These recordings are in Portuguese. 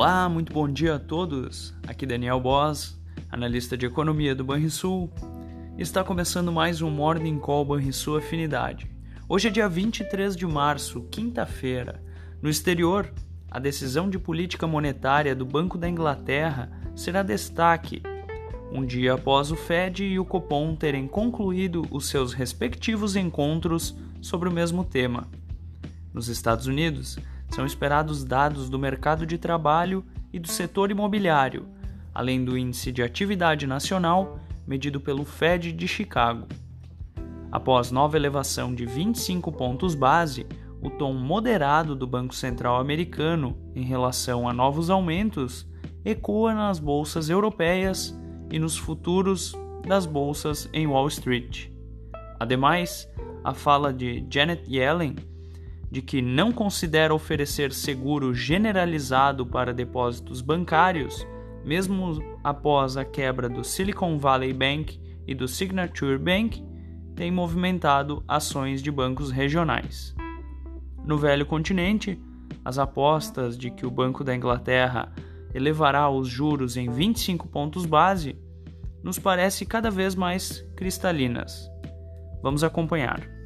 Olá, muito bom dia a todos. Aqui Daniel Boss, analista de economia do Banrisul. Está começando mais um Morning Call Banrisul Afinidade. Hoje é dia 23 de março, quinta-feira. No exterior, a decisão de política monetária do Banco da Inglaterra será destaque, um dia após o Fed e o Copom terem concluído os seus respectivos encontros sobre o mesmo tema. Nos Estados Unidos, são esperados dados do mercado de trabalho e do setor imobiliário, além do Índice de Atividade Nacional, medido pelo Fed de Chicago. Após nova elevação de 25 pontos base, o tom moderado do Banco Central americano em relação a novos aumentos ecoa nas bolsas europeias e nos futuros das bolsas em Wall Street. Ademais, a fala de Janet Yellen de que não considera oferecer seguro generalizado para depósitos bancários, mesmo após a quebra do Silicon Valley Bank e do Signature Bank, tem movimentado ações de bancos regionais. No velho continente, as apostas de que o Banco da Inglaterra elevará os juros em 25 pontos base nos parece cada vez mais cristalinas. Vamos acompanhar.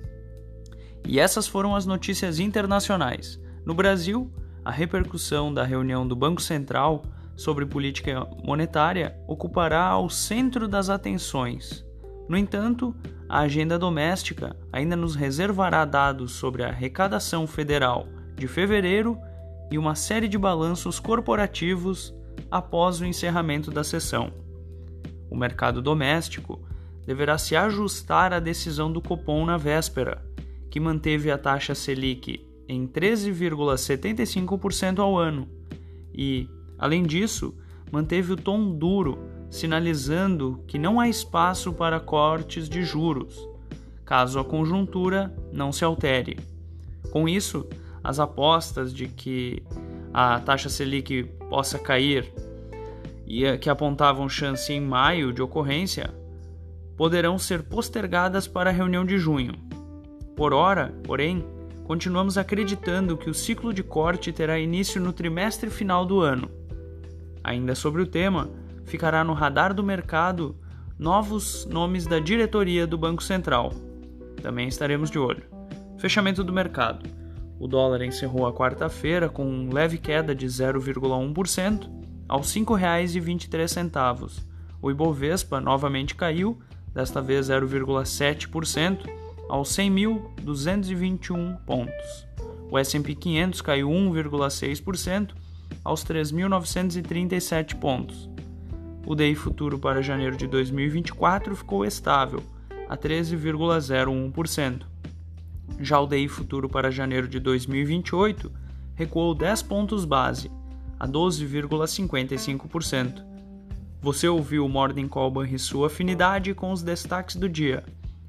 E essas foram as notícias internacionais. No Brasil, a repercussão da reunião do Banco Central sobre política monetária ocupará o centro das atenções. No entanto, a agenda doméstica ainda nos reservará dados sobre a arrecadação federal de fevereiro e uma série de balanços corporativos após o encerramento da sessão. O mercado doméstico deverá se ajustar à decisão do Copom na véspera que manteve a taxa Selic em 13,75% ao ano e, além disso, manteve o tom duro, sinalizando que não há espaço para cortes de juros, caso a conjuntura não se altere. Com isso, as apostas de que a taxa Selic possa cair e que apontavam chance em maio de ocorrência poderão ser postergadas para a reunião de junho. Por ora, porém, continuamos acreditando que o ciclo de corte terá início no trimestre final do ano. Ainda sobre o tema, ficará no radar do mercado novos nomes da diretoria do Banco Central. Também estaremos de olho. Fechamento do mercado. O dólar encerrou a quarta-feira com leve queda de 0,1% aos R$ 5,23. O Ibovespa novamente caiu, desta vez 0,7% aos 100.221 pontos. O S&P 500 caiu 1,6% aos 3.937 pontos. O DI futuro para janeiro de 2024 ficou estável, a 13,01%. Já o DI futuro para janeiro de 2028 recuou 10 pontos base, a 12,55%. Você ouviu o Morning Call sua afinidade com os destaques do dia.